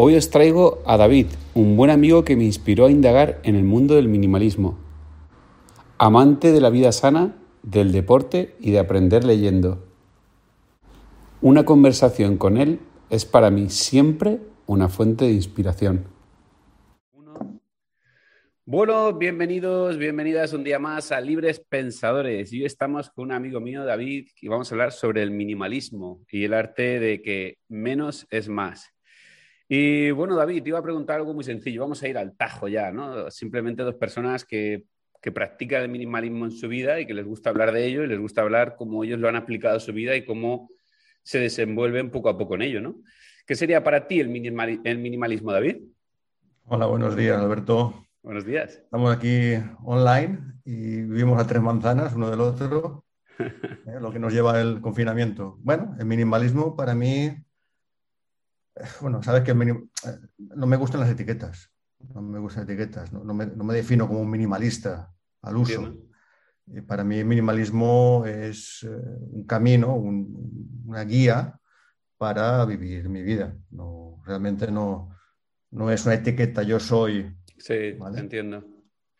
Hoy os traigo a David, un buen amigo que me inspiró a indagar en el mundo del minimalismo. Amante de la vida sana, del deporte y de aprender leyendo. Una conversación con él es para mí siempre una fuente de inspiración. Bueno, bienvenidos, bienvenidas un día más a Libres Pensadores. Y hoy estamos con un amigo mío, David, y vamos a hablar sobre el minimalismo y el arte de que menos es más. Y bueno, David, te iba a preguntar algo muy sencillo. Vamos a ir al tajo ya, ¿no? Simplemente dos personas que, que practican el minimalismo en su vida y que les gusta hablar de ello y les gusta hablar cómo ellos lo han aplicado a su vida y cómo se desenvuelven poco a poco en ello, ¿no? ¿Qué sería para ti el, el minimalismo, David? Hola, buenos días, Alberto. Buenos días. Estamos aquí online y vivimos a tres manzanas, uno del otro, eh, lo que nos lleva el confinamiento. Bueno, el minimalismo para mí, bueno, sabes que eh, no me gustan las etiquetas, no me gustan etiquetas, no, me, defino como un minimalista al uso. para mí el minimalismo es un camino, una guía para vivir mi vida. No, realmente no, no es una etiqueta, yo soy Sí, entiendo.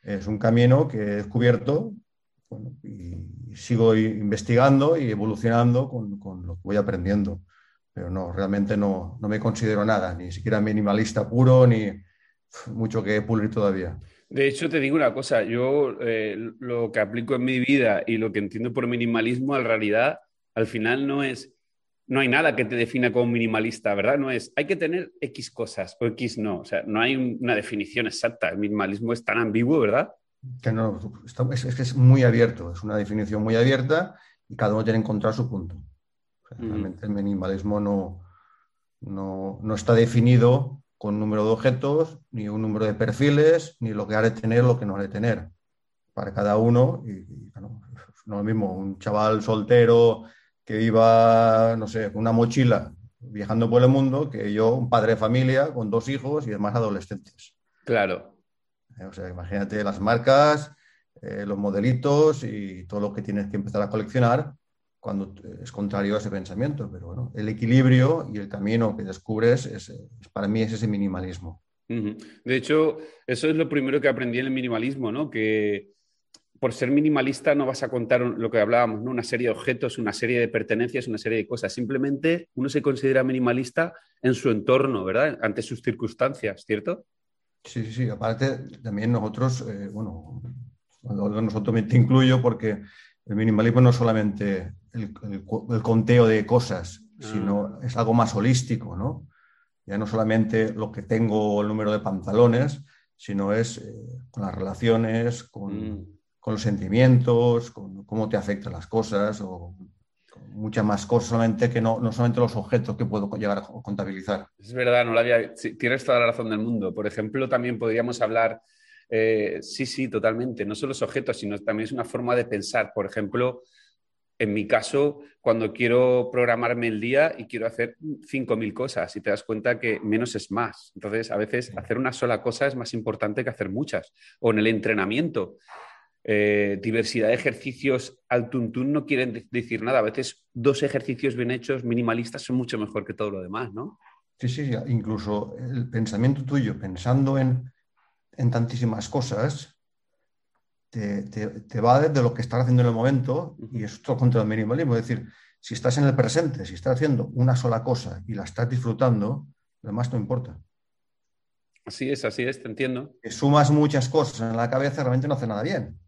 Es un camino que he descubierto y sigo investigando y evolucionando con, lo que voy aprendiendo. Pero no, realmente no, me considero nada, ni siquiera minimalista puro, ni mucho que pulir todavía. De hecho, te digo una cosa, yo eh, lo que aplico en mi vida y lo que entiendo por minimalismo, en realidad, al final no es no hay nada que te defina como minimalista, ¿verdad? No es, hay que tener X cosas o X no. O sea, no hay una definición exacta. El minimalismo es tan ambiguo, ¿verdad? Que no, es, que es muy abierto, es una definición muy abierta y cada uno tiene que encontrar su punto. Realmente el minimalismo no, no, está definido con un número de objetos, ni un número de perfiles, ni lo que ha de tener, lo que no ha de tener. Para cada uno, y, no es lo mismo, un chaval soltero que iba, no sé, con una mochila viajando por el mundo que yo, un padre de familia con dos hijos y demás adolescentes. Claro. Eh, o sea, imagínate las marcas, eh, los modelitos y todo lo que tienes que empezar a coleccionar cuando es contrario a ese pensamiento. Pero bueno, el equilibrio y el camino que descubres es, para mí es ese minimalismo. De hecho, eso es lo primero que aprendí en el minimalismo, ¿no? Que por ser minimalista no vas a contar lo que hablábamos, ¿no? una serie de objetos, una serie de pertenencias, una serie de cosas. Simplemente uno se considera minimalista en su entorno, ¿verdad? Ante sus circunstancias, ¿cierto? Sí, sí, sí. Aparte, también nosotros, eh, bueno, nosotros me te incluyo porque el minimalismo no es solamente el, conteo de cosas, ah. sino es algo más holístico, ¿no? Ya no solamente lo que tengo, el número de pantalones, sino es eh, con las relaciones, con... Mm con los sentimientos, con cómo te afectan las cosas o muchas más cosas solamente que no, no solamente los objetos que puedo llegar a contabilizar. Es verdad, no la había, tienes toda la razón del mundo. Por ejemplo, también podríamos hablar, eh, sí, sí, totalmente, no solo los objetos, sino también es una forma de pensar. Por ejemplo, en mi caso, cuando quiero programarme el día y quiero hacer 5.000 cosas y te das cuenta que menos es más. Entonces, a veces hacer una sola cosa es más importante que hacer muchas. O en el entrenamiento. Eh, diversidad de ejercicios al tuntún no quieren decir nada. A veces dos ejercicios bien hechos, minimalistas, son mucho mejor que todo lo demás, ¿no? Sí, sí, incluso el pensamiento tuyo, pensando en, tantísimas cosas, te, va desde lo que estás haciendo en el momento y es todo contra el minimalismo. Es decir, si estás en el presente, si estás haciendo una sola cosa y la estás disfrutando, lo demás no importa. Así es, así es, te entiendo. Si sumas muchas cosas en la cabeza, realmente no hace nada bien.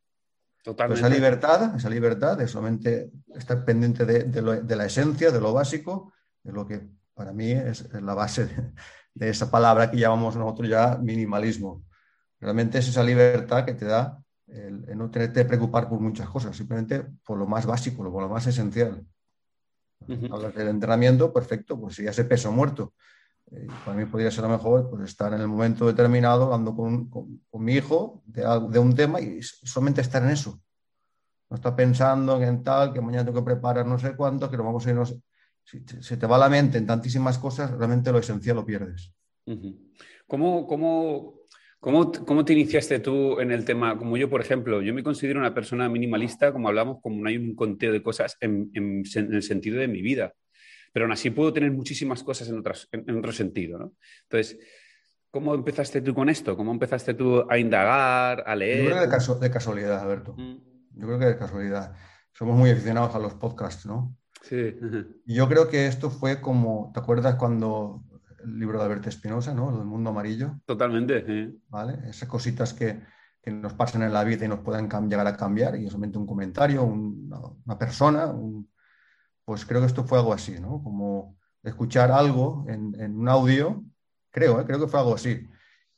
Esa libertad, esa libertad de solamente estar pendiente de, la esencia, de lo básico, de lo que para mí es, la base de, esa palabra que llamamos nosotros ya minimalismo. Realmente es esa libertad que te da el, no tener que preocupar por muchas cosas, simplemente por lo más básico, por lo más esencial. Hablas del entrenamiento, perfecto, pues ya ese peso muerto. Eh, para mí podría ser lo mejor pues, estar en el momento determinado hablando con, mi hijo de, de, un tema y solamente estar en eso. No estar pensando en tal, que mañana tengo que preparar no sé cuánto, que lo vamos a ir, no sé. Si se te va la mente en tantísimas cosas, realmente lo esencial lo pierdes. ¿Cómo, cómo, cómo, cómo te iniciaste tú en el tema? Como yo, por ejemplo, yo me considero una persona minimalista, como hablamos, como no hay un conteo de cosas en, en el sentido de mi vida pero aún así puedo tener muchísimas cosas en, otras, en, otro sentido, ¿no? Entonces, ¿cómo empezaste tú con esto? ¿Cómo empezaste tú a indagar, a leer? Yo creo que de, casualidad, Alberto. Mm. Yo creo que de casualidad. Somos muy aficionados a los podcasts, ¿no? Sí. Y yo creo que esto fue como, ¿te acuerdas cuando el libro de Alberto Espinosa, ¿no? El mundo amarillo. Totalmente. Sí. ¿Vale? Esas cositas que, que, nos pasan en la vida y nos pueden llegar a cambiar, y solamente un comentario, una, persona, pues creo que esto fue algo así, ¿no? Como escuchar algo en, en un audio, creo, ¿eh? creo que fue algo así.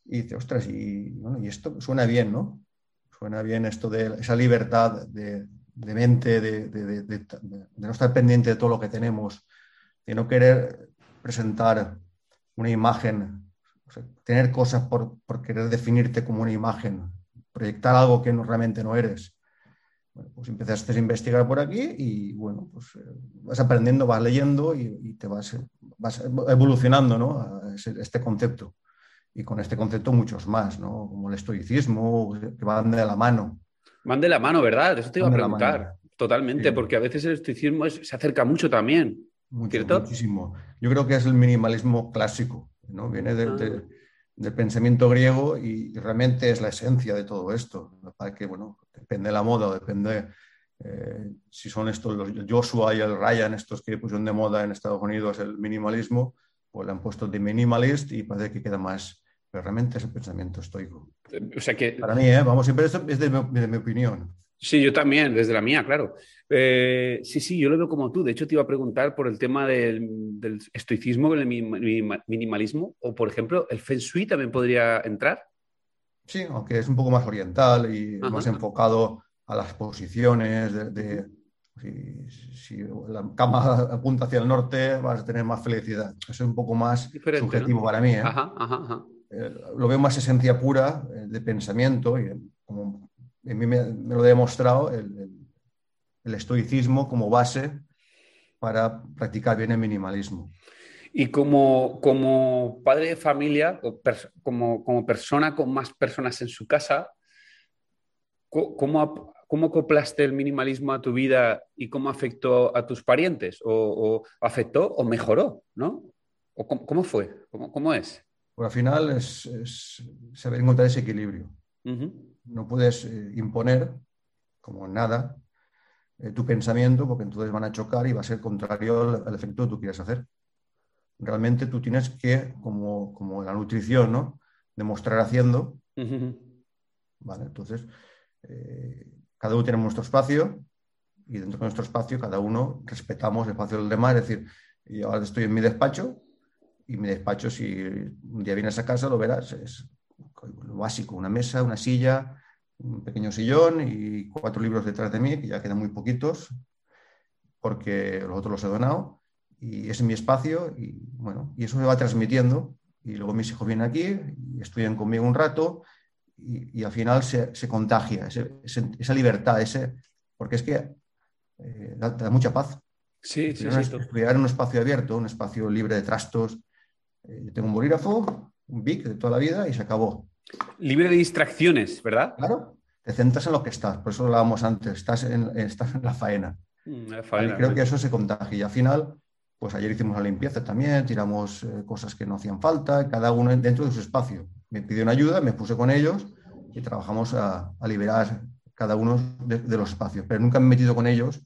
Y dice, ostras, y, bueno, y esto suena bien, ¿no? Suena bien esto de esa libertad de, de mente, de, de, de, no estar pendiente de todo lo que tenemos, de no querer presentar una imagen, tener cosas por, querer definirte como una imagen, proyectar algo que no, realmente no eres. Bueno, pues empezaste a investigar por aquí y bueno, pues eh, vas aprendiendo, vas leyendo y, te vas, vas, evolucionando ¿no? a este concepto. Y con este concepto muchos más, ¿no? como el estoicismo, que van de la mano. Van de la mano, ¿verdad? Eso te iba a preguntar. Totalmente, porque a veces el estoicismo se acerca mucho también. Muchísimo. Yo creo que es el minimalismo clásico, ¿no? Viene ah. del pensamiento griego y realmente es la esencia de todo esto. Para que, bueno, depende de la moda o depende eh, si son estos los Joshua y el Ryan, estos que pusieron de moda en Estados Unidos el minimalismo, pues le han puesto de minimalist y parece que queda más. Pero realmente es el pensamiento estoico. O sea que... Para mí, ¿eh? vamos, siempre esto es de mi opinión. Sí, yo también, desde la mía, claro. Eh, sí, sí, yo lo veo como tú. De hecho, te iba a preguntar por el tema del, estoicismo, el minimalismo, o por ejemplo, el Feng Shui también podría entrar. Sí, aunque es un poco más oriental y más enfocado a las posiciones de, si, la cama apunta hacia el norte, vas a tener más felicidad. Eso es un poco más subjetivo para mí. ¿eh? Eh, lo veo más esencia pura de pensamiento y a mí me, lo ha demostrado el, estoicismo como base para practicar bien el minimalismo. Y como, como padre de familia, o como, como, persona con más personas en su casa, ¿cómo, ¿cómo acoplaste el minimalismo a tu vida y cómo afectó a tus parientes? ¿O, afectó o mejoró? ¿no? ¿O cómo, fue? ¿Cómo, es? Pues al final es, saber encontrar ese equilibrio no puedes eh, imponer, como nada, eh, tu pensamiento, porque entonces van a chocar y va a ser contrario al, efecto que tú quieres hacer. Realmente tú tienes que, como, como la nutrición, ¿no? Demostrar haciendo. Vale, entonces, eh, cada uno tiene nuestro espacio y dentro de nuestro espacio cada uno respetamos el espacio del demás. Es decir, yo ahora estoy en mi despacho y mi despacho, si un día vienes a casa, lo verás, es lo básico, una mesa, una silla, un pequeño sillón y cuatro libros detrás de mí, que ya quedan muy poquitos, porque los otros los he donado, y es mi espacio, y bueno, y eso me va transmitiendo, y luego mis hijos vienen aquí y estudian conmigo un rato, y, al final se, contagia esa libertad, ese, porque es que eh, da, mucha paz. Sí, sí, sí, Estudiar en un espacio abierto, un espacio libre de trastos. Eh, yo tengo un bolígrafo, un BIC de toda la vida y se acabó. Libre de distracciones, ¿verdad? Claro, te centras en lo que estás, por eso lo hablábamos antes, estás en, estás en la faena. Mm, creo que eso se contagia y al final, pues ayer hicimos la limpieza también, tiramos eh, cosas que no hacían falta, cada uno dentro de su espacio. Me pidieron ayuda, me puse con ellos y trabajamos a, liberar cada uno de, los espacios, pero nunca me he metido con ellos,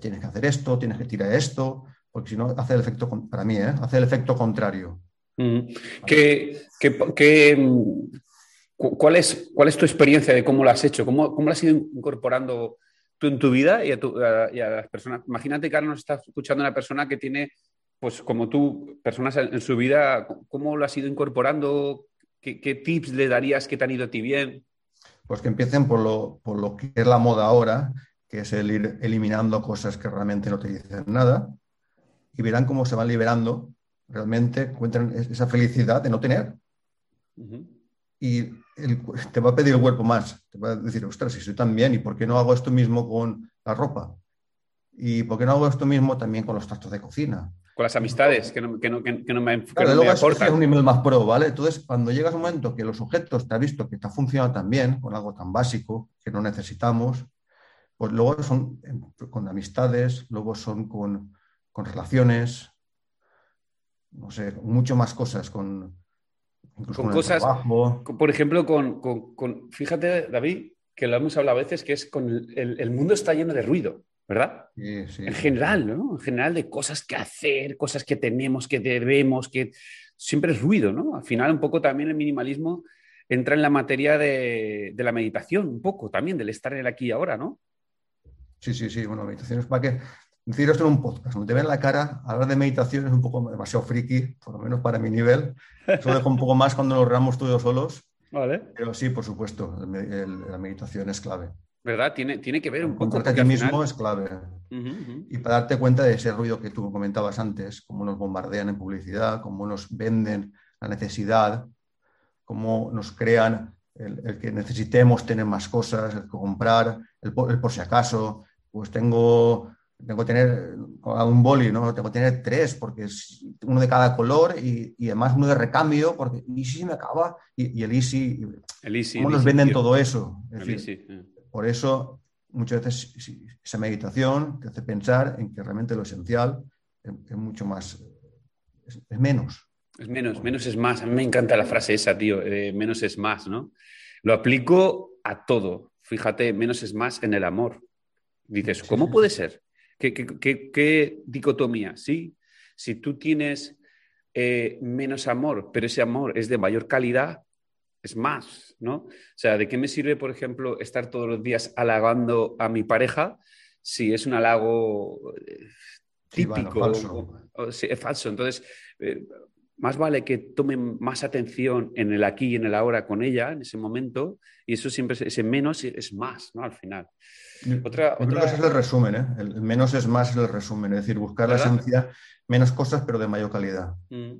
tienes que hacer esto, tienes que tirar esto, porque si no hace el efecto, para mí, ¿eh? hace el efecto contrario. Mm. ¿Qué, cuál, es, ¿Cuál es tu experiencia de cómo lo has hecho? ¿Cómo, cómo lo has ido incorporando tú en tu vida y a, las personas? Imagínate que ahora nos está escuchando una persona que tiene, pues como tú, personas en, su vida, ¿cómo lo has ido incorporando? ¿Qué, tips le darías que te han ido a ti bien? Pues que empiecen por lo, por lo que es la moda ahora, que es el ir eliminando cosas que realmente no te dicen nada, y verán cómo se van liberando realmente encuentran esa felicidad de no tener. Y te va a pedir el cuerpo más. Te va a decir, ostras, si soy tan bien, ¿y por qué no hago esto mismo con la ropa? ¿Y por qué no hago esto mismo también con los trastos de cocina? Con las amistades, que no, que no, que no me, claro, luego Es un nivel más pro, ¿vale? Entonces, cuando llegas a un momento que los objetos te ha visto que está funcionando tan bien, con algo tan básico, que no necesitamos, pues luego son con amistades, luego son con, con relaciones, no sé, mucho más cosas, con, con, cosas, por ejemplo, con, fíjate, David, que lo hemos hablado a veces, que es con el, mundo está lleno de ruido, ¿verdad? Sí, sí, en general, ¿no? En general de cosas que hacer, cosas que tenemos, que debemos, que siempre es ruido, ¿no? Al final un poco también el minimalismo entra en la materia de, de la meditación, un poco también, del estar en el aquí y ahora, ¿no? Sí, sí, sí. Bueno, meditación es para que decir esto en un podcast, donde te ven la cara, hablar de meditación es un poco demasiado friki, por lo menos para mi nivel. Eso dejo un poco más cuando nos ramos tú y yo solos. Vale. Pero sí, por supuesto, la meditación es clave. ¿Verdad? Tiene, tiene que ver un poco. Encontrarte a ti mismo es clave. Y para darte cuenta de ese ruido que tú comentabas antes, cómo nos bombardean en publicidad, cómo nos venden la necesidad, cómo nos crean el, que necesitemos tener más cosas, el comprar, el por si acaso, pues tengo tengo que tener un boli, ¿no? Tengo que tener tres, porque es uno de cada color y, y además uno de recambio, porque y si me acaba, y, el Easy, el easy ¿cómo nos venden todo eso? Por eso, muchas veces esa meditación te hace pensar en que realmente lo esencial es, mucho más, es, menos. Es menos, menos es más. A mí me encanta la frase esa, tío, menos es más, ¿no? Lo aplico a todo. Fíjate, menos es más en el amor. Dices, ¿cómo puede ser? ¿Qué, dicotomía? ¿Sí? Si tú tienes eh, menos amor, pero ese amor es de mayor calidad, es más, ¿no? O sea, ¿de qué me sirve, por ejemplo, estar todos los días halagando a mi pareja si es un halago eh, típico? falso. es falso. Entonces, eh, más vale que tome más atención en el aquí y en el ahora con ella, en ese momento, y eso siempre, ese menos es más, ¿no? Al final. Otra, otra... ese es el resumen, ¿eh? El menos es más el resumen, es decir, buscar la esencia, menos cosas, pero de mayor calidad. Mm.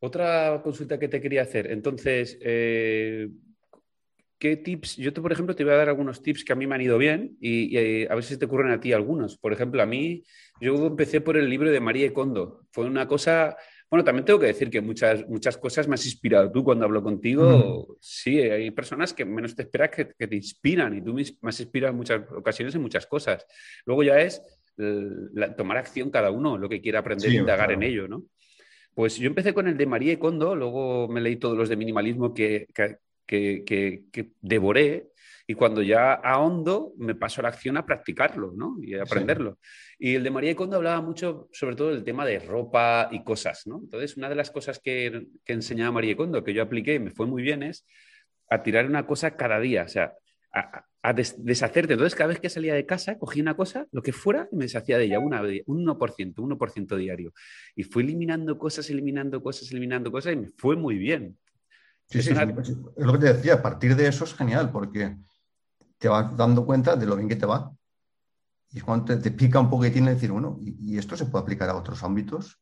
Otra consulta que te quería hacer. Entonces, eh, ¿qué tips? Yo, te, por ejemplo, te voy a dar algunos tips que a mí me han ido bien y, eh, a ver si te ocurren a ti algunos. Por ejemplo, a mí, yo empecé por el libro de María Kondo. Fue una cosa bueno, también tengo que decir que muchas, muchas cosas me has inspirado tú cuando hablo contigo. Sí, hay personas que menos te esperas que, te inspiran y tú me has inspirado en muchas ocasiones en muchas cosas. Luego ya es tomar acción cada uno, lo que quiera aprender e indagar en ello, ¿no? Pues yo empecé con el de María y Kondo, luego me leí todos los de minimalismo que, que, que devoré y cuando ya ahondo, me paso a la acción a practicarlo ¿no? y a aprenderlo. Y el de María Kondo hablaba mucho sobre todo del tema de ropa y cosas. ¿no? Entonces, una de las cosas que, que enseñaba María Kondo, que yo apliqué y me fue muy bien, es a tirar una cosa cada día. O sea, a, deshacerte. Entonces, cada vez que salía de casa, cogía una cosa, lo que fuera, y me deshacía de ella, una, un 1%, 1% diario. Y fui eliminando cosas, eliminando cosas, eliminando cosas, y me fue muy bien. Sí, sí, es lo que te decía, a partir de eso es genial, porque te vas dando cuenta de lo bien que te va. Y cuando te, pica un poquitín decir, bueno, ¿y, esto se puede aplicar a otros ámbitos?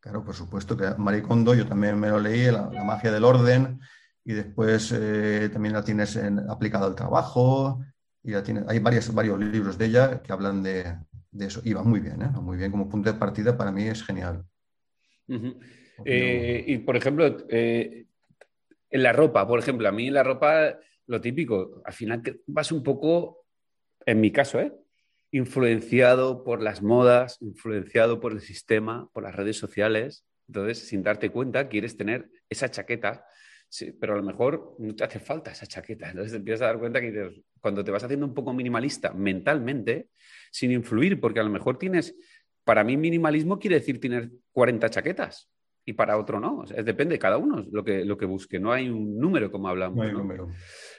Claro, por supuesto que Maricondo yo también me lo leí, la, magia del orden, y después eh, también la tienes en, aplicada al trabajo, y la tienes, hay varios, varios libros de ella que hablan de, eso, y va muy bien, ¿eh? muy bien, como punto de partida para mí es genial. Eh, y por ejemplo, en la ropa, por ejemplo, a mí la ropa lo típico, al final vas un poco, en mi caso, ¿eh? influenciado por las modas, influenciado por el sistema, por las redes sociales. Entonces, sin darte cuenta, quieres tener esa chaqueta, pero a lo mejor no te hace falta esa chaqueta. Entonces, te empiezas a dar cuenta que cuando te vas haciendo un poco minimalista mentalmente, sin influir, porque a lo mejor tienes, para mí minimalismo quiere decir tener 40 chaquetas y para otro no. depende de cada uno lo que, lo que busque. No hay un número como hablamos. No hay número.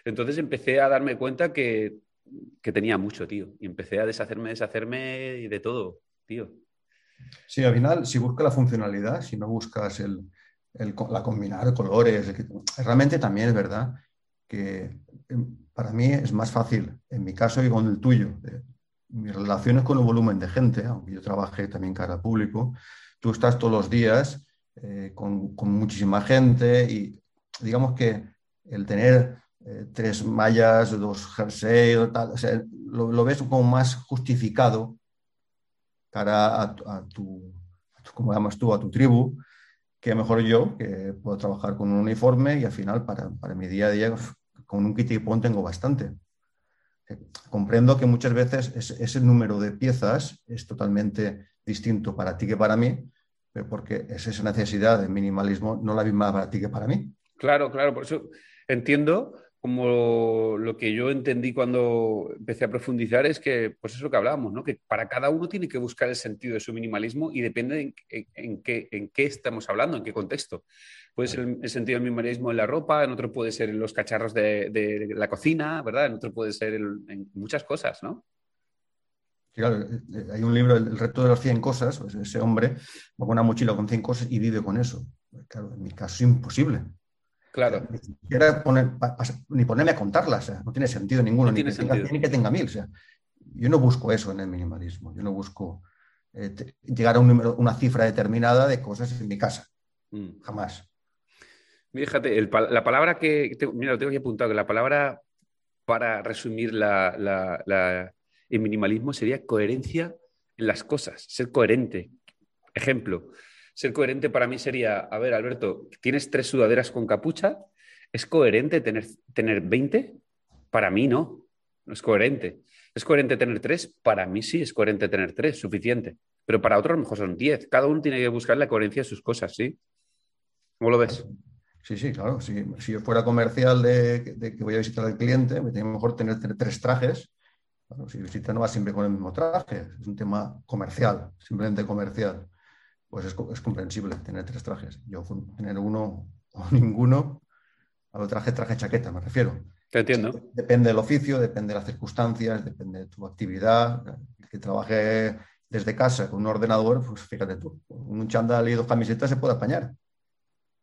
Entonces empecé a darme cuenta que, tenía mucho, tío. Y empecé a deshacerme, deshacerme de todo, tío. Sí, al final, si buscas la funcionalidad, si no buscas el, la combinar colores, realmente también es verdad que em, para mí es más fácil, en mi caso y con el tuyo, mis relaciones con el volumen de gente, aunque yo trabajé también cara al público, tú estás todos los días eh, con, muchísima gente y digamos que el tener eh, tres mallas, dos jerseys, tal, lo, ves como más justificado cara a, tu, como llamas tú, a tu tribu, que mejor yo, que puedo trabajar con un uniforme y al final para, para mi día a día con un kit y pon tengo bastante. Eh, comprendo que muchas veces ese número de piezas es totalmente distinto para ti que para mí, porque es esa necesidad de minimalismo no la misma para ti que para mí. Claro, claro, por eso entiendo como lo que yo entendí cuando empecé a profundizar es que, pues es lo que hablábamos, ¿no? Que para cada uno tiene que buscar el sentido de su minimalismo y depende en, qué, estamos hablando, en qué contexto. Puede ser el, sentido del minimalismo en la ropa, en otro puede ser en los cacharros de, la cocina, ¿verdad? En otro puede ser en muchas cosas, ¿no? Claro, eh, hay un libro, El reto de las 100 cosas, pues ese hombre va con una mochila con 100 cosas y vive con eso. Claro, en mi caso es imposible. Claro. Ni, ponerme a contarlas, no tiene sentido ninguno, ni, que Tenga, ni, que Tenga, mil. yo no busco eso en el minimalismo, yo no busco eh, llegar a un número, una cifra determinada de cosas en mi casa, mm. jamás. Fíjate, la palabra que, mira, lo tengo aquí apuntado, que la palabra para resumir el minimalismo sería coherencia en las cosas, ser coherente. Ejemplo, ser coherente para mí sería, a ver, Alberto, tienes tres sudaderas con capucha, ¿es coherente tener, tener 20? Para mí no, no es coherente. ¿Es coherente tener tres? Para mí sí es coherente tener tres, suficiente. Pero para otros a lo mejor son diez. Cada uno tiene que buscar la coherencia de sus cosas, ¿sí? ¿Cómo lo ves? Sí, sí, claro. Si, yo fuera comercial de, que voy a visitar al cliente, me tiene mejor tener, tres trajes. si visita no va siempre con el mismo traje, es un tema comercial, simplemente comercial pues es, comprensible tener tres trajes. Yo tener uno o ninguno, a lo traje, traje, chaqueta, me refiero. Te entiendo. Depende del oficio, depende de las circunstancias, depende de tu actividad. El que trabaje desde casa con un ordenador, pues fíjate tú, un chándal y dos camisetas se puede apañar.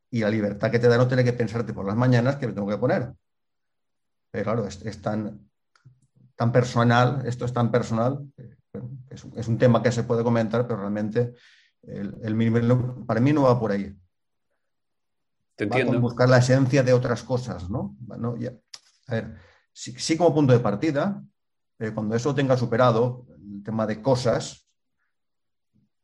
Y la libertad que te da no tener que pensarte por las mañanas que me tengo que poner. Pero claro, es, tan, tan personal, esto es tan personal, es, es, un tema que se puede comentar, pero realmente el, para mí no va por ahí. Te entiendo. buscar la esencia de otras cosas, ¿no? a ver, sí, como punto de partida, pero cuando eso tenga superado, el tema de cosas,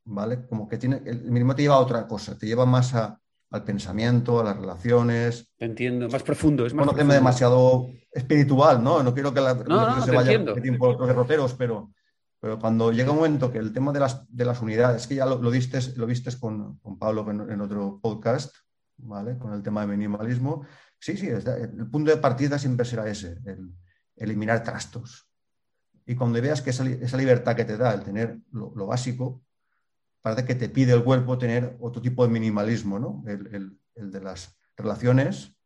¿vale? Como que tiene, el mínimo te lleva a otra cosa, te lleva más al pensamiento, a las relaciones. Te entiendo, más profundo. Es más bueno, tema demasiado espiritual, ¿no? No quiero que la, no, se vaya por otros derroteros, pero pero cuando llega un momento que el tema de las, de las unidades, que ya lo, lo viste, lo vistes con, con Pablo en, otro podcast, ¿vale? Con el tema de minimalismo. Sí, sí, el punto de partida siempre será ese, el eliminar trastos. Y cuando veas que esa, esa libertad que te da el tener lo, básico, parece que te pide el cuerpo tener otro tipo de minimalismo, ¿no? El, el, el de las relaciones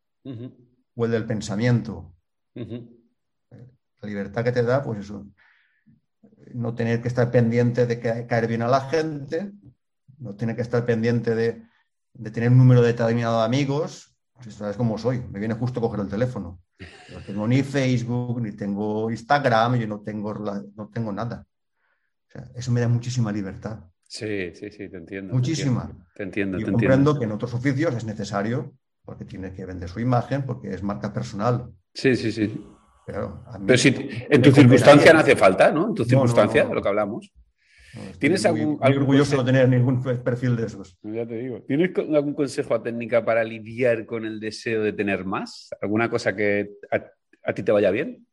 o el del pensamiento. La libertad que te da, pues eso, no tener que estar pendiente de caer bien a la gente, no tener que estar pendiente de, tener un número determinado de amigos. Pues sabes cómo soy, me viene justo coger el teléfono. No tengo ni Facebook, ni tengo Instagram, yo no tengo, no tengo nada. eso me da muchísima libertad. Sí, sí, sí, te entiendo. Muchísima. Te entiendo. Y comprendo que en otros oficios es necesario porque tiene que vender su imagen, porque es marca personal. Sí, sí, sí. Pero, si en tu circunstancia no hace falta, ¿no? En tu circunstancia, lo que hablamos. ¿Tienes algún, orgulloso de no tener ningún perfil de esos. Ya te digo. ¿Tienes algún consejo a técnica para lidiar con el deseo de tener más? ¿Alguna cosa que a, ti te vaya bien?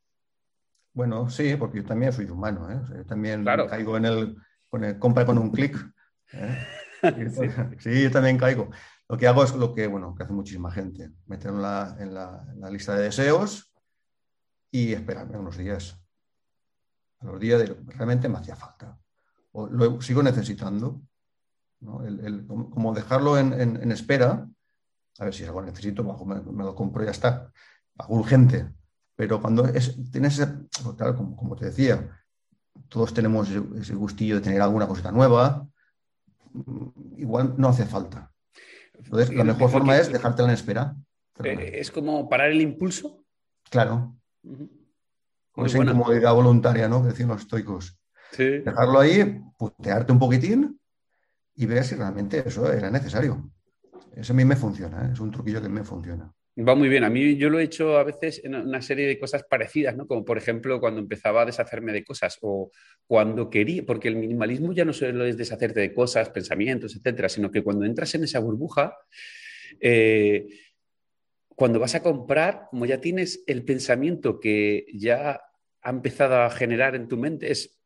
Bueno, sí, porque yo también soy humano. ¿eh? también caigo en el, compra con un clic. ¿eh? sí. yo también caigo. Lo que hago es lo que, bueno, que hace muchísima gente. Meter en la, en la lista de deseos y esperarme unos días. A los días de, realmente me hacía falta. O lo sigo necesitando. como dejarlo en, espera, a ver si algo necesito, me, lo compro y ya está. Algo urgente. Pero cuando es, tienes ese, pues como, te decía, todos tenemos ese gustillo de tener alguna cosita nueva, igual no hace falta. Entonces, la mejor forma es dejártela en espera. Eh, ¿Es como parar el impulso? Claro, con esa incomodidad voluntaria, ¿no? Que decían los estoicos. Dejarlo ahí, putearte un poquitín y ver si realmente eso era necesario. Eso a mí me funciona, ¿eh? es un truquillo que me funciona. Va muy bien. A mí yo lo he hecho a veces en una serie de cosas parecidas, ¿no? Como por ejemplo cuando empezaba a deshacerme de cosas o cuando quería, porque el minimalismo ya no solo es deshacerte de cosas, pensamientos, etcétera, sino que cuando entras en esa burbuja, eh, cuando vas a comprar, como ya tienes el pensamiento que ya ha empezado a generar en tu mente, es,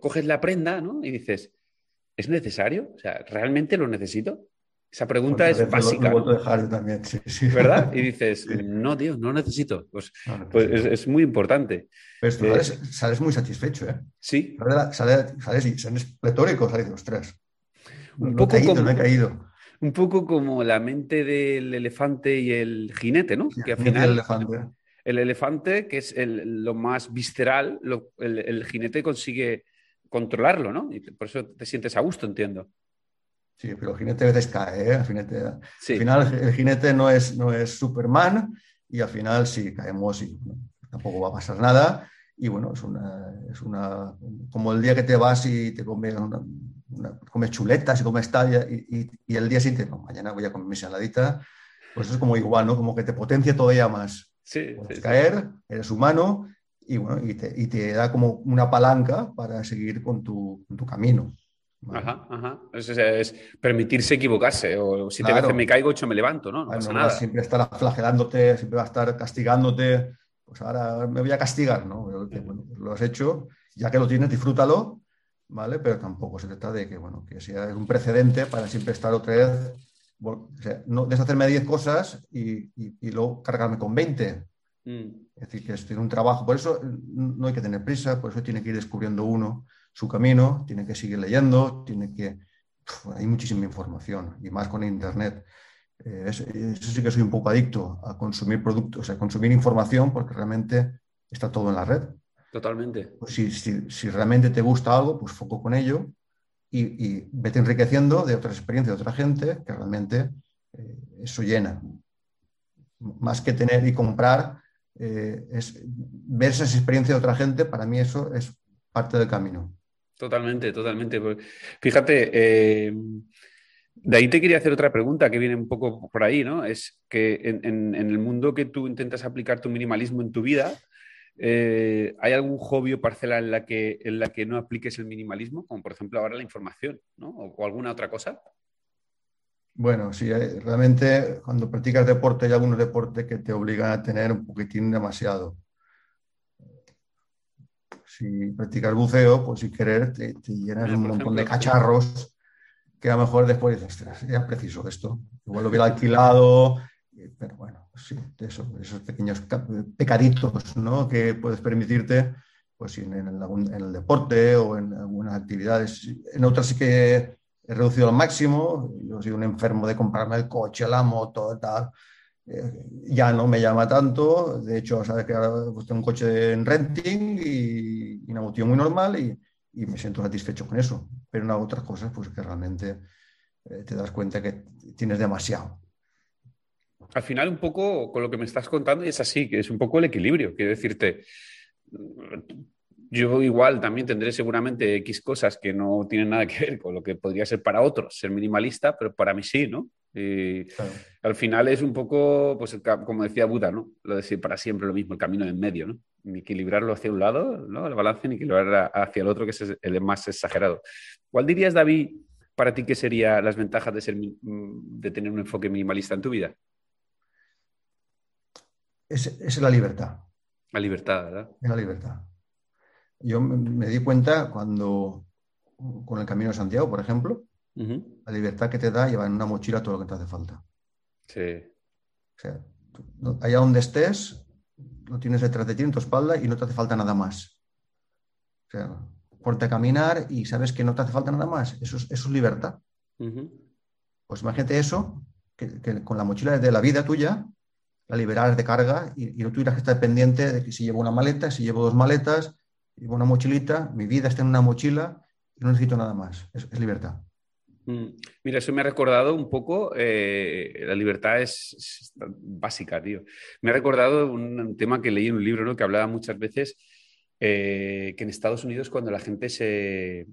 coges la prenda ¿no? y dices, ¿es necesario? O sea, ¿realmente lo necesito? Esa pregunta es básica. también, ¿Verdad? Y dices, no, tío, no necesito. Pues, pues es, muy importante. Pues tú sales, muy satisfecho, ¿eh? Sí. Sales, sales, y sales pletórico, sales los tres. Un poco como, he caído. Un poco como la mente del elefante y el jinete, ¿no? que al final, el elefante. El elefante, que es lo más visceral, el, jinete consigue controlarlo, ¿no? Y por eso te sientes a gusto, entiendo. Sí, pero el jinete a veces cae, ¿eh? Al, final el jinete no es, no es Superman y al final sí caemos y tampoco va a pasar nada. Y bueno, es una, es una, como el día que te vas y te comes, comes chuletas y comes tal y, y, el día siguiente, no, mañana voy a comer mi saladita, pues eso es como igual, ¿no? Como que te potencia todavía más. Sí, Puedes caer, eres humano y, bueno, y, te, y te da como una palanca para seguir con tu, con tu camino. Ajá, ajá. Es, permitirse equivocarse. O si te veces me caigo, ocho me levanto, ¿no? No pasa nada. Siempre estar flagelándote, siempre va a estar castigándote. Pues ahora me voy a castigar, ¿no? lo has hecho, ya que lo tienes, disfrútalo, ¿vale? Pero tampoco se trata de que, bueno, que sea un precedente para siempre estar otra vez. o sea, no deshacerme 10 cosas y, y, luego cargarme con 20. Mm. Es decir, que es un trabajo. Por eso no hay que tener prisa, por eso tiene que ir descubriendo uno su camino, tiene que seguir leyendo, tiene que... hay muchísima información y más con Internet. Eh, eso, sí que soy un poco adicto a consumir productos, a consumir información porque realmente está todo en la red. Totalmente. Pues si, si, realmente te gusta algo, pues foco con ello y, vete enriqueciendo de otras experiencias de otra gente que realmente eh, eso llena. Más que tener y comprar, eh, es ver esas experiencias de otra gente, para mí eso es parte del camino. Totalmente, totalmente. Pues, fíjate, eh, de ahí te quería hacer otra pregunta que viene un poco por ahí, ¿no? Es que en, el mundo que tú intentas aplicar tu minimalismo en tu vida, eh, ¿hay algún hobby o parcela en la, que, en la que no apliques el minimalismo? Como por ejemplo ahora la información, ¿no? O, alguna otra cosa. Bueno, sí, eh, realmente cuando practicas deporte hay algunos deportes que te obligan a tener un poquitín demasiado si practicas buceo, pues sin querer te, llenas un montón de cacharros que a lo mejor después dices, ya es preciso esto. Igual lo hubiera alquilado, pero bueno, sí, esos pequeños pecaditos ¿no? que puedes permitirte pues en, el, deporte o en algunas actividades. En otras sí que he reducido al máximo. Yo soy un enfermo de comprarme el coche, la moto, tal. Eh, ya no me llama tanto. De hecho, sabes que ahora pues, tengo un coche en renting y, una motivo muy normal y, me siento satisfecho con eso. Pero en otras cosas, pues que realmente eh, te das cuenta que tienes demasiado. Al final, un poco con lo que me estás contando, y es así, que es un poco el equilibrio. Quiero decirte, yo igual también tendré seguramente X cosas que no tienen nada que ver con lo que podría ser para otros ser minimalista, pero para mí sí, ¿no? Y al final es un poco, pues como decía Buda, ¿no? Lo de para siempre lo mismo, el camino en medio, ¿no? Ni equilibrarlo hacia un lado, ¿no? El balance, ni equilibrarlo hacia el otro, que es el más exagerado. ¿Cuál dirías, David, para ti, qué serían las ventajas de, ser, de tener un enfoque minimalista en tu vida? Es, es la libertad. La libertad, ¿verdad? Es la libertad. Yo me di cuenta cuando, con el Camino de Santiago, por ejemplo, la libertad que te da llevar en una mochila todo lo que te hace falta. Sí. O sea, allá donde estés, lo tienes detrás de ti en tu espalda y no te hace falta nada más. O sea, ponte a caminar y sabes que no te hace falta nada más. Eso es, eso libertad. Pues imagínate eso, que, con la mochila de la vida tuya, la liberar de carga y, no tuvieras que estar pendiente de que si llevo una maleta, si llevo dos maletas, llevo una mochilita, mi vida está en una mochila y no necesito nada más. es libertad. Mm. Mira, eso me ha recordado un poco, eh, la libertad es, básica, tío. Me ha recordado un, tema que leí en un libro ¿no? que hablaba muchas veces eh, que en Estados Unidos cuando la gente se,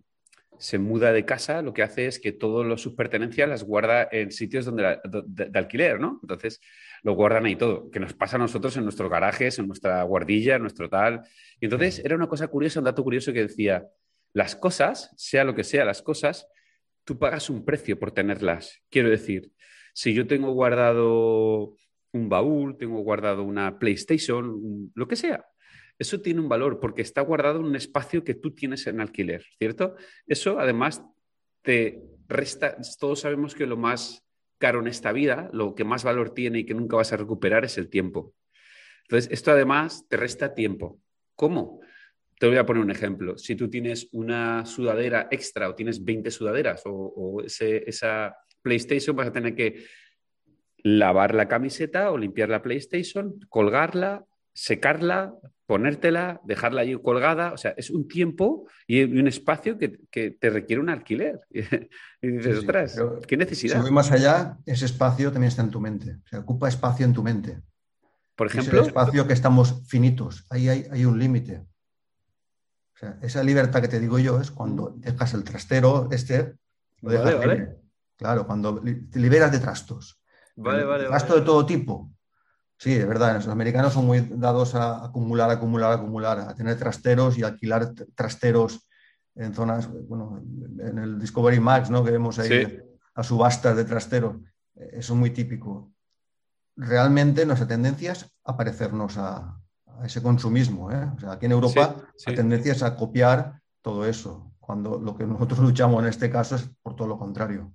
se, muda de casa, lo que hace es que todas sus pertenencias las guarda en sitios donde de, alquiler, ¿no? Entonces lo guardan ahí todo, que nos pasa a nosotros en nuestros garajes, en nuestra guardilla, en nuestro tal. Y entonces era una cosa curiosa, un dato curioso que decía, las cosas, sea lo que sea, las cosas, tú pagas un precio por tenerlas. Quiero decir, si yo tengo guardado un baúl, tengo guardado una PlayStation, lo que sea, eso tiene un valor porque está guardado en un espacio que tú tienes en alquiler, ¿cierto? Eso además te resta, todos sabemos que lo más en esta vida, lo que más valor tiene y que nunca vas a recuperar es el tiempo. Entonces, esto además te resta tiempo. ¿Cómo? Te voy a poner un ejemplo. Si tú tienes una sudadera extra o tienes 20 sudaderas o, esa PlayStation, vas a tener que lavar la camiseta o limpiar la PlayStation, colgarla, secarla, ponértela, dejarla allí colgada. O sea, es un tiempo y un espacio que, te requiere un alquiler. y dices, ostras, ¿qué necesidad? Si voy más allá, ese espacio también está en tu mente. O sea, ocupa espacio en tu mente. Por ejemplo. Es el espacio que estamos finitos. Ahí hay, un límite. O sea, esa libertad que te digo yo es cuando dejas el trastero este, lo dejas Claro, cuando te liberas de trastos. Vale, vale. Trasto de todo tipo. Sí, es verdad, los americanos son muy dados a acumular, acumular, acumular, a tener trasteros y alquilar trasteros en zonas, bueno, en el Discovery Max, ¿no? Que vemos ahí a subastas de trasteros. Eso es muy típico. Realmente nuestra tendencia es a parecernos a, ese consumismo. ¿eh? O sea, aquí en Europa la tendencia es a copiar todo eso, cuando lo que nosotros luchamos en este caso es por todo lo contrario.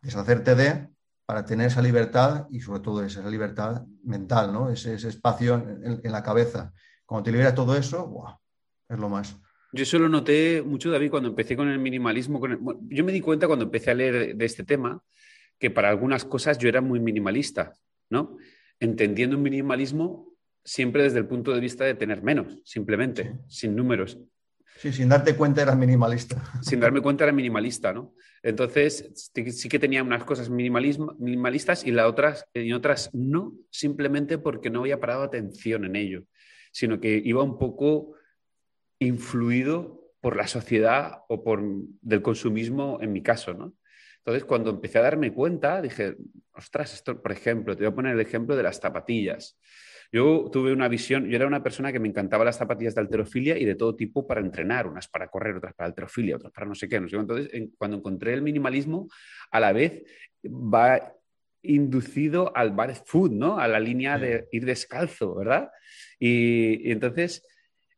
Deshacerte de para tener esa libertad y sobre todo esa libertad mental, ¿no? ese, espacio en, la cabeza. Cuando te libera todo eso, es lo más. Yo eso lo noté mucho, David, cuando empecé con el minimalismo. yo me di cuenta cuando empecé a leer de este tema que para algunas cosas yo era muy minimalista, ¿no? Entendiendo un minimalismo siempre desde el punto de vista de tener menos, simplemente, sin números. Sí, sin darte cuenta eras minimalista. Sin darme cuenta era minimalista, ¿no? Entonces sí que tenía unas cosas minimalistas y, las otras, y otras no, simplemente porque no había parado atención en ello, sino que iba un poco influido por la sociedad o por del consumismo en mi caso, ¿no? Entonces, cuando empecé a darme cuenta, dije, ostras, esto, por ejemplo, te voy a poner el ejemplo de las zapatillas. Yo tuve una visión, yo era una persona que me encantaba las zapatillas de alterofilia y de todo tipo para entrenar, unas para correr, otras para alterofilia, otras para no sé qué. No sé. Entonces, cuando encontré el minimalismo, a la vez va inducido al bar food, ¿no? A la línea de ir descalzo, ¿verdad? Y, entonces,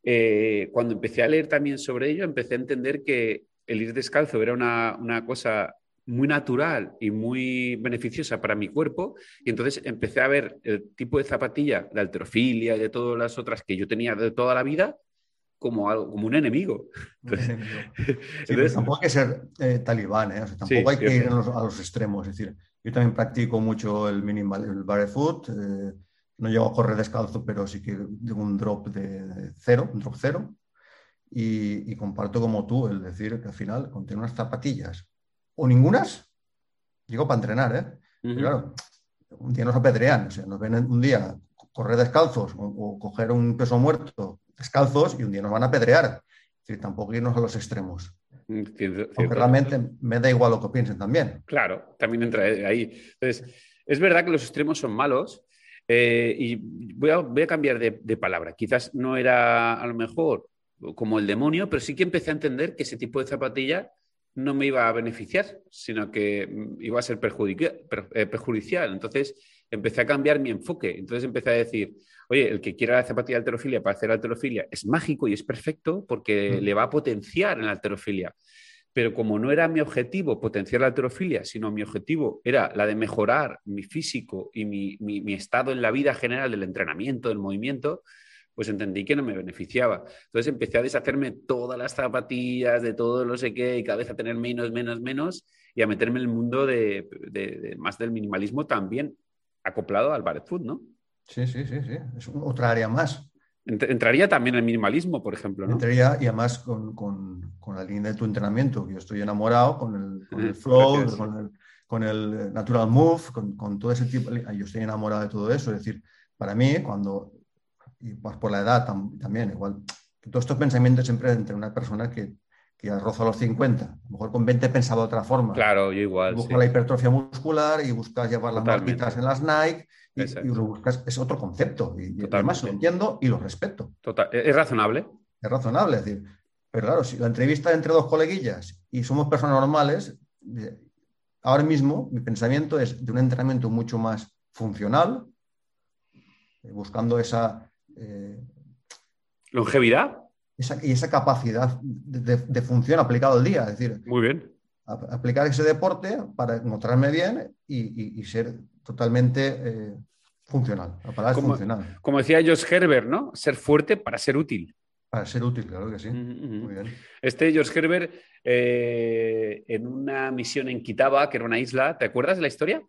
eh, cuando empecé a leer también sobre ello, empecé a entender que el ir descalzo era una, una cosa muy natural y muy beneficiosa para mi cuerpo. Y entonces empecé a ver el tipo de zapatilla de alterofilia y de todas las otras que yo tenía de toda la vida como, algo, como un enemigo. tampoco hay que ser eh, talibán, ¿eh? tampoco hay que ir a los, extremos. Es decir, yo también practico mucho el minimal, el barefoot. Eh, no llego a correr descalzo, pero sí que tengo un drop de, cero, un drop cero. Y, y, comparto como tú el decir que al final contiene unas zapatillas o ningunas, digo para entrenar, ¿eh? claro, un día nos apedrean, o sea, nos ven un día correr descalzos o, coger un peso muerto descalzos y un día nos van a apedrear. Es decir, tampoco irnos a los extremos. Mm, Aunque realmente me da igual lo que piensen también. Claro, también entra ahí. Entonces, es verdad que los extremos son malos eh, y voy a, voy a cambiar de, de, palabra. Quizás no era a lo mejor como el demonio, pero sí que empecé a entender que ese tipo de zapatilla no me iba a beneficiar, sino que mm, iba a ser eh, perjudicial. Entonces empecé a cambiar mi enfoque. Entonces empecé a decir, oye, el que quiera la zapatilla de alterofilia para hacer alterofilia es mágico y es perfecto porque mm. le va a potenciar en la alterofilia. Pero como no era mi objetivo potenciar la alterofilia, sino mi objetivo era la de mejorar mi físico y mi estado en la vida general del entrenamiento, del movimiento, pues entendí que no me beneficiaba. Entonces empecé a deshacerme todas las zapatillas, de todo no sé qué, y cada vez a tener menos, menos, menos, y a meterme en el mundo de, más del minimalismo también acoplado al bar food, ¿no? Sí, sí, sí, sí. Es otra área más. Entraría también el minimalismo, por ejemplo, ¿no? Entraría, y además con, la línea de tu entrenamiento, yo estoy enamorado con el, mm, flow, con el, natural move, con, con todo ese tipo, yo estoy enamorado de todo eso. Es decir, para mí, cuando y pues por la edad también, igual. Todos estos pensamientos siempre entre una persona que, que roza los 50. A lo mejor con 20 pensaba de otra forma. Claro, yo igual. Busca la hipertrofia muscular y buscas llevar las marquitas en las Nike y, lo buscas. Es otro concepto. Y, además lo entiendo y lo respeto. Total. Es razonable. Es razonable. Es decir, pero claro, si la entrevista entre dos coleguillas y somos personas normales, ahora mismo mi pensamiento es de un entrenamiento mucho más funcional, eh, buscando esa eh, ¿Longevidad? y esa capacidad de, función aplicado al día. Es decir, Muy bien. aplicar ese deporte para encontrarme bien y, ser totalmente eh, funcional. La palabra como, funcional. Como decía George Herbert, ¿no? Ser fuerte para ser útil. Para ser útil, claro que sí. Muy bien. Este George Herbert, eh, en una misión en Kitaba, que era una isla, ¿te acuerdas de la historia?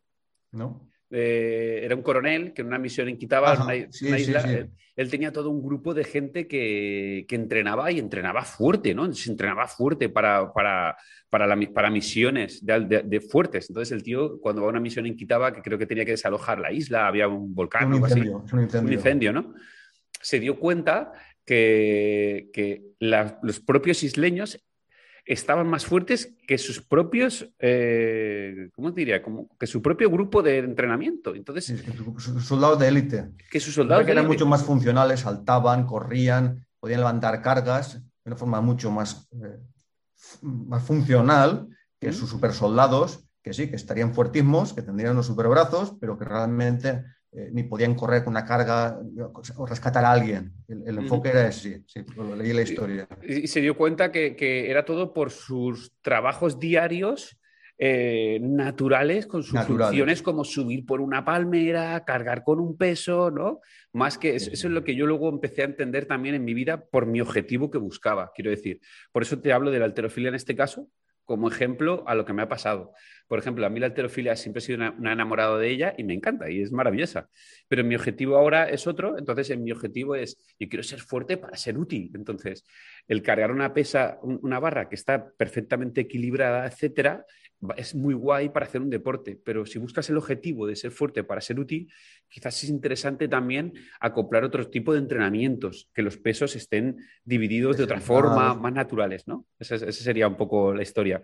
No. Eh, era un coronel que en una misión en Kitaba, una, isla, Él, tenía todo un grupo de gente que, entrenaba y entrenaba fuerte, ¿no? Se entrenaba fuerte para, para, para, misiones de, fuertes. Entonces el tío, cuando va a una misión en Kitaba, que creo que tenía que desalojar la isla, había un volcán un incendio, Un incendio. Un incendio, ¿no? Se dio cuenta que, que los propios isleños estaban más fuertes que sus propios, eh, ¿cómo diría? Como que su propio grupo de entrenamiento. Entonces, sus soldados de élite. Que sus soldados que eran mucho más funcionales, saltaban, corrían, podían levantar cargas de una forma mucho más, eh, más funcional que sus super soldados, que sí, que estarían fuertísimos, que tendrían los superbrazos, pero que realmente eh, ni podían correr con una carga o rescatar a alguien. El, enfoque era ese, sí, leí la historia. Y, se dio cuenta que, era todo por sus trabajos diarios eh, naturales, con sus funciones como subir por una palmera, cargar con un peso, ¿no? Más que eso, eso, es lo que yo luego empecé a entender también en mi vida por mi objetivo que buscaba, quiero decir. Por eso te hablo de la alterofilia en este caso, como ejemplo a lo que me ha pasado. Por ejemplo, a mí la alterofilia siempre he sido una, enamorado de ella y me encanta y es maravillosa. Pero mi objetivo ahora es otro, entonces en mi objetivo es, yo quiero ser fuerte para ser útil. Entonces, el cargar una pesa, una barra que está perfectamente equilibrada, etcétera, es muy guay para hacer un deporte, pero si buscas el objetivo de ser fuerte para ser útil, quizás es interesante también acoplar otro tipo de entrenamientos, que los pesos estén divididos de otra forma, más naturales, ¿no? Esa, sería un poco la historia.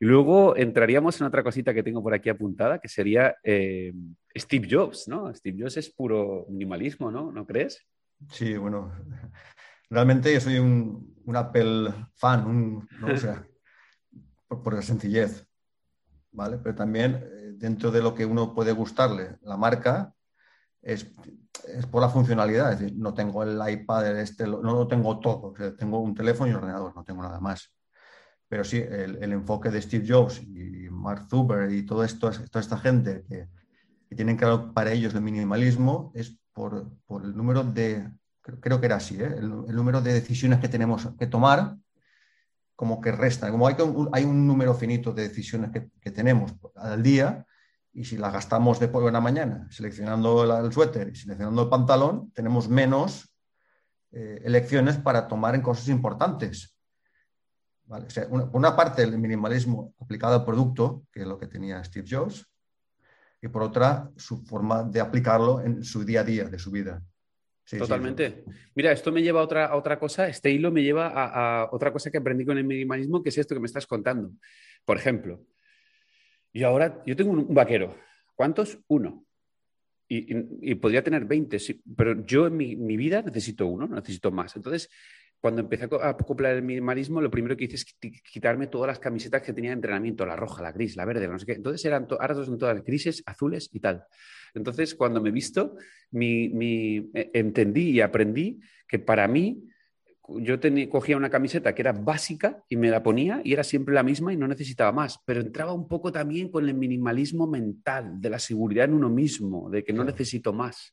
Y luego entraríamos en otra cosita que tengo por aquí apuntada, que sería eh, Steve Jobs, ¿no? Steve Jobs es puro minimalismo, ¿no? ¿No crees? Sí, bueno, realmente yo soy un, Apple fan, un, por la sencillez. ¿Vale? Pero también eh, dentro de lo que uno puede gustarle, la marca es, por la funcionalidad. Es decir, no tengo el iPad, este, no lo tengo todo. tengo un teléfono y un ordenador, no tengo nada más. Pero sí, el, enfoque de Steve Jobs y Mark Zuckerberg y todo esto, toda esta gente que, tienen claro para ellos el minimalismo es por, el número de, creo, que era así, ¿eh? el, número de decisiones que tenemos que tomar como que restan. Como hay un, hay un número finito de decisiones que, tenemos al día, y si las gastamos de por la mañana seleccionando el, suéter y seleccionando el pantalón, tenemos menos eh, elecciones para tomar en cosas importantes. una, una, parte del minimalismo aplicado al producto, que es lo que tenía Steve Jobs, y por otra su forma de aplicarlo en su día a día de su vida. Totalmente. Mira, esto me lleva a otra, otra cosa, este hilo me lleva a, otra cosa que aprendí con el minimalismo, que es esto que me estás contando. Por ejemplo, y ahora yo tengo un, vaquero. ¿Cuántos? Uno. Y, podría tener 20, pero yo en mi, mi, vida necesito uno, necesito más. Entonces, cuando empecé a acoplar el minimalismo, lo primero que hice es quitarme todas las camisetas que tenía de entrenamiento, la roja, la gris, la verde, no sé qué. Entonces eran ahora son todas grises, azules y tal. Entonces, cuando me he visto, mi, eh, entendí y aprendí que para mí yo tenía, cogía una camiseta que era básica y me la ponía y era siempre la misma y no necesitaba más, pero entraba un poco también con el minimalismo mental, de la seguridad en uno mismo, de que no necesito más.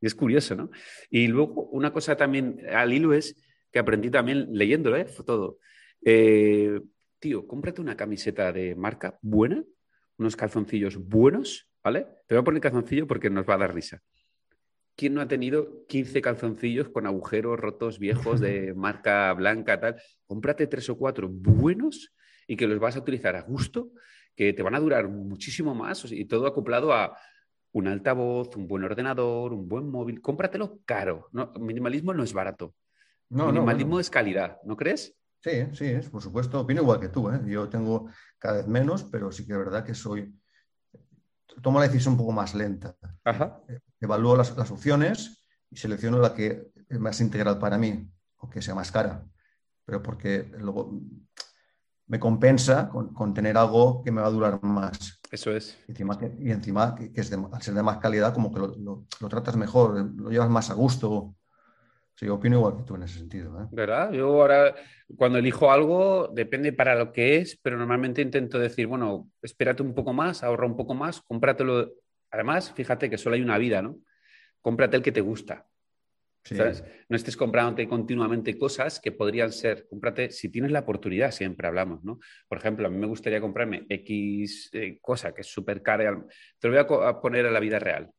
Y es curioso, ¿no? Y luego una cosa también al hilo es que aprendí también leyéndolo, ¿eh? todo. Eh, tío, cómprate una camiseta de marca buena, unos calzoncillos buenos, ¿vale? Te voy a poner calzoncillo porque nos va a dar risa. ¿Quién no ha tenido 15 calzoncillos con agujeros rotos viejos de marca blanca, tal? Cómprate tres o cuatro buenos y que los vas a utilizar a gusto, que te van a durar muchísimo más y todo acoplado a un altavoz, un buen ordenador, un buen móvil. Cómpratelo caro. ¿no? Minimalismo no es barato. No, Minimalismo es calidad, ¿no crees? Sí, sí, es, por supuesto. Opino igual que tú. ¿eh? Yo tengo cada vez menos, pero sí que es verdad que soy. Tomo la decisión un poco más lenta. Eh, evalúo las, opciones y selecciono la que es más integral para mí, o que sea más cara. Pero porque luego me compensa con, tener algo que me va a durar más. Eso es. Y encima, que, y encima que, es al ser de más calidad, como que lo, lo, tratas mejor, lo llevas más a gusto Sí, opino igual que tú en ese sentido. ¿eh? ¿Verdad? Yo ahora, cuando elijo algo, depende para lo que es, pero normalmente intento decir, bueno, espérate un poco más, ahorra un poco más, cómpratelo. Además, fíjate que solo hay una vida, ¿no? Cómprate el que te gusta. No estés comprándote continuamente cosas que podrían ser, cómprate, si tienes la oportunidad, siempre hablamos, ¿no? Por ejemplo, a mí me gustaría comprarme X eh, cosa que es súper cara, te lo voy a, poner a la vida real.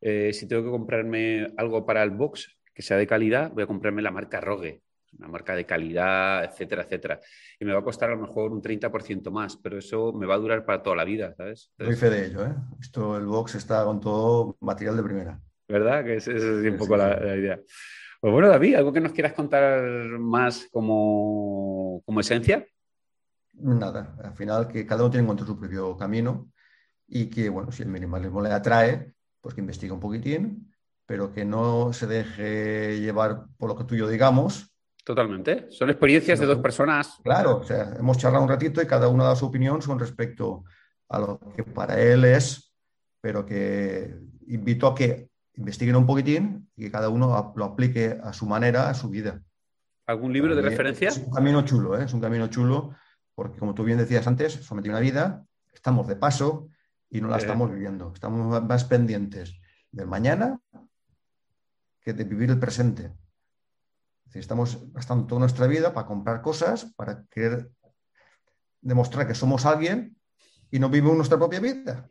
Eh, si tengo que comprarme algo para el box que sea de calidad, voy a comprarme la marca Rogue, una marca de calidad, etcétera, etcétera. Y me va a costar a lo mejor un 30% más, pero eso me va a durar para toda la vida, ¿sabes? Doy fe de ello, ¿eh? Esto, el box está con todo material de primera. ¿verdad? Que esa es un poco la, idea. Pues bueno, David, ¿algo que nos quieras contar más como, como esencia? Nada, al final que cada uno tiene que encontrar su propio camino y que, bueno, si el minimalismo le atrae, pues que investigue un poquitín, pero que no se deje llevar por lo que tú y yo digamos. Totalmente. Son experiencias de dos personas. Claro, o sea, hemos charlado un ratito y cada uno dado su opinión con respecto a lo que para él es, pero que invito a que investiguen un poquitín y que cada uno lo aplique a su manera, a su vida. ¿Algún libro de referencia? Es un camino chulo, ¿eh? es un camino chulo, porque como tú bien decías antes, sometido una vida, estamos de paso y no la estamos viviendo. Estamos más pendientes del mañana que de vivir el presente. estamos gastando toda nuestra vida para comprar cosas, para querer demostrar que somos alguien y no vivimos nuestra propia vida.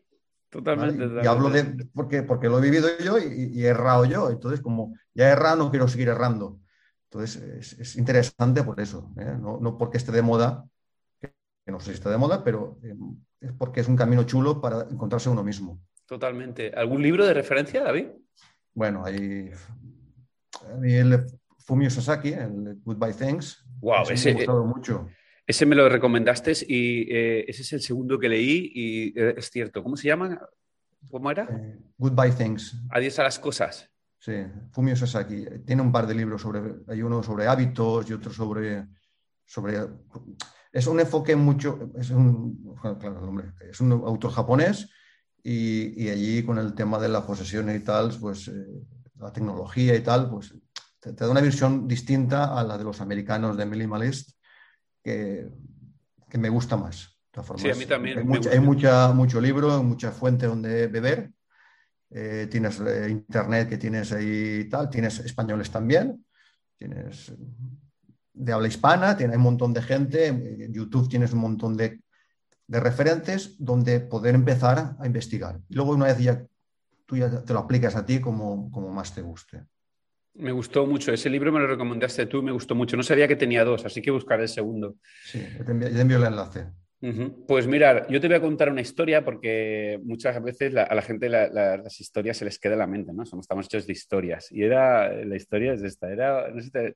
Totalmente, Y hablo de, porque, porque lo he vivido yo y, he errado yo. Entonces, como ya he errado, no quiero seguir errando. Entonces, es, interesante por eso. ¿eh? No, porque esté de moda, que no sé si está de moda, pero eh, es porque es un camino chulo para encontrarse uno mismo. Totalmente. ¿Algún libro de referencia, David? Bueno, hay el Fumio Sasaki, el Goodbye Thanks. Wow, ese, me ha gustado mucho. Ese me lo recomendaste y eh, ese es el segundo que leí y eh, es cierto. ¿Cómo se llama? ¿Cómo era? Eh, Goodbye Things. Adiós a las cosas. Sí, Fumio Sasaki. Tiene un par de libros sobre, hay uno sobre hábitos y otro sobre, sobre es un enfoque mucho, es un, es un autor japonés y, y, allí con el tema de la posesión y tal, pues la tecnología y tal, pues te, te, da una visión distinta a la de los americanos de Minimalist que, me gusta más. sí, a mí también. Hay, mucha, hay mucha, mucho libro, mucha fuente donde beber. Eh, tienes eh, internet que tienes ahí tal, tienes españoles también, tienes de habla hispana, tiene, un montón de gente, en YouTube tienes un montón de, de, referentes donde poder empezar a investigar. Y luego una vez ya tú ya te lo aplicas a ti como, como más te guste. Me gustó mucho. Ese libro me lo recomendaste tú, me gustó mucho. No sabía que tenía dos, así que buscaré el segundo. Sí, te envío, el enlace. Pues mirar, yo te voy a contar una historia porque muchas veces a la gente las historias se les queda en la mente, ¿no? Somos, estamos hechos de historias. Y era, la historia es esta, era,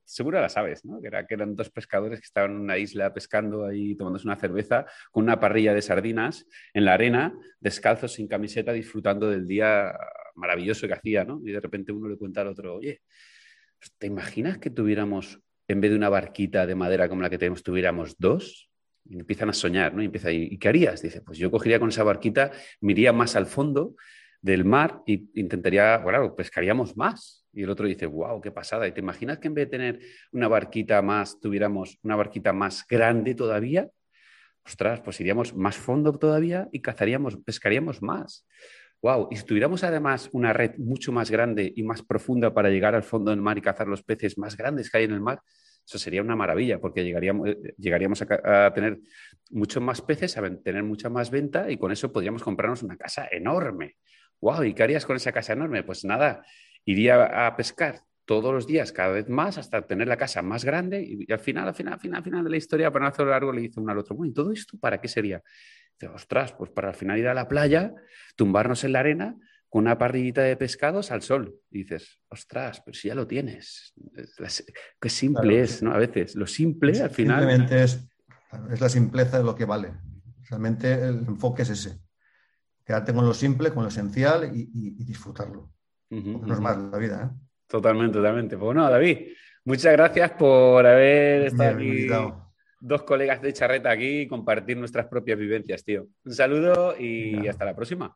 seguro la sabes, ¿no? Que, era, que eran dos pescadores que estaban en una isla pescando ahí, tomándose una cerveza con una parrilla de sardinas en la arena, descalzos, sin camiseta, disfrutando del día maravilloso que hacía, ¿no? Y de repente uno le cuenta al otro, oye, ¿te imaginas que tuviéramos, en vez de una barquita de madera como la que tenemos, tuviéramos dos? Y empiezan a soñar, ¿no? Y empieza, ¿y qué harías? Dice, pues yo cogería con esa barquita, me iría más al fondo del mar e intentaría, bueno, pescaríamos más. Y el otro dice, wow, qué pasada. ¿Y te imaginas que en vez de tener una barquita más, tuviéramos una barquita más grande todavía? Ostras, pues iríamos más fondo todavía y cazaríamos, pescaríamos más. Wow, y si tuviéramos además una red mucho más grande y más profunda para llegar al fondo del mar y cazar los peces más grandes que hay en el mar, eso sería una maravilla porque llegaríamos, eh, a, tener muchos más peces, a tener mucha más venta y con eso podríamos comprarnos una casa enorme. Wow, ¿y qué harías con esa casa enorme? Pues nada, iría a pescar todos los días, cada vez más, hasta tener la casa más grande y, al final, al final, al final, al final de la historia, para no hacerlo largo, le dice uno al otro, bueno, ¿y todo esto para qué sería? Dice, ostras, pues para al final ir a la playa, tumbarnos en la arena con una parrillita de pescados al sol. Y dices, ostras, pero si ya lo tienes. Qué simple es, ¿no? A veces, lo simple al final. Simplemente es, es la simpleza de lo que vale. Realmente el enfoque es ese. Quedarte con lo simple, con lo esencial y, disfrutarlo. no es más la vida. ¿eh? Totalmente, totalmente. Pues bueno, David, muchas gracias por haber estado aquí dos colegas de charreta aquí y compartir nuestras propias vivencias, tío. Un saludo y hasta la próxima.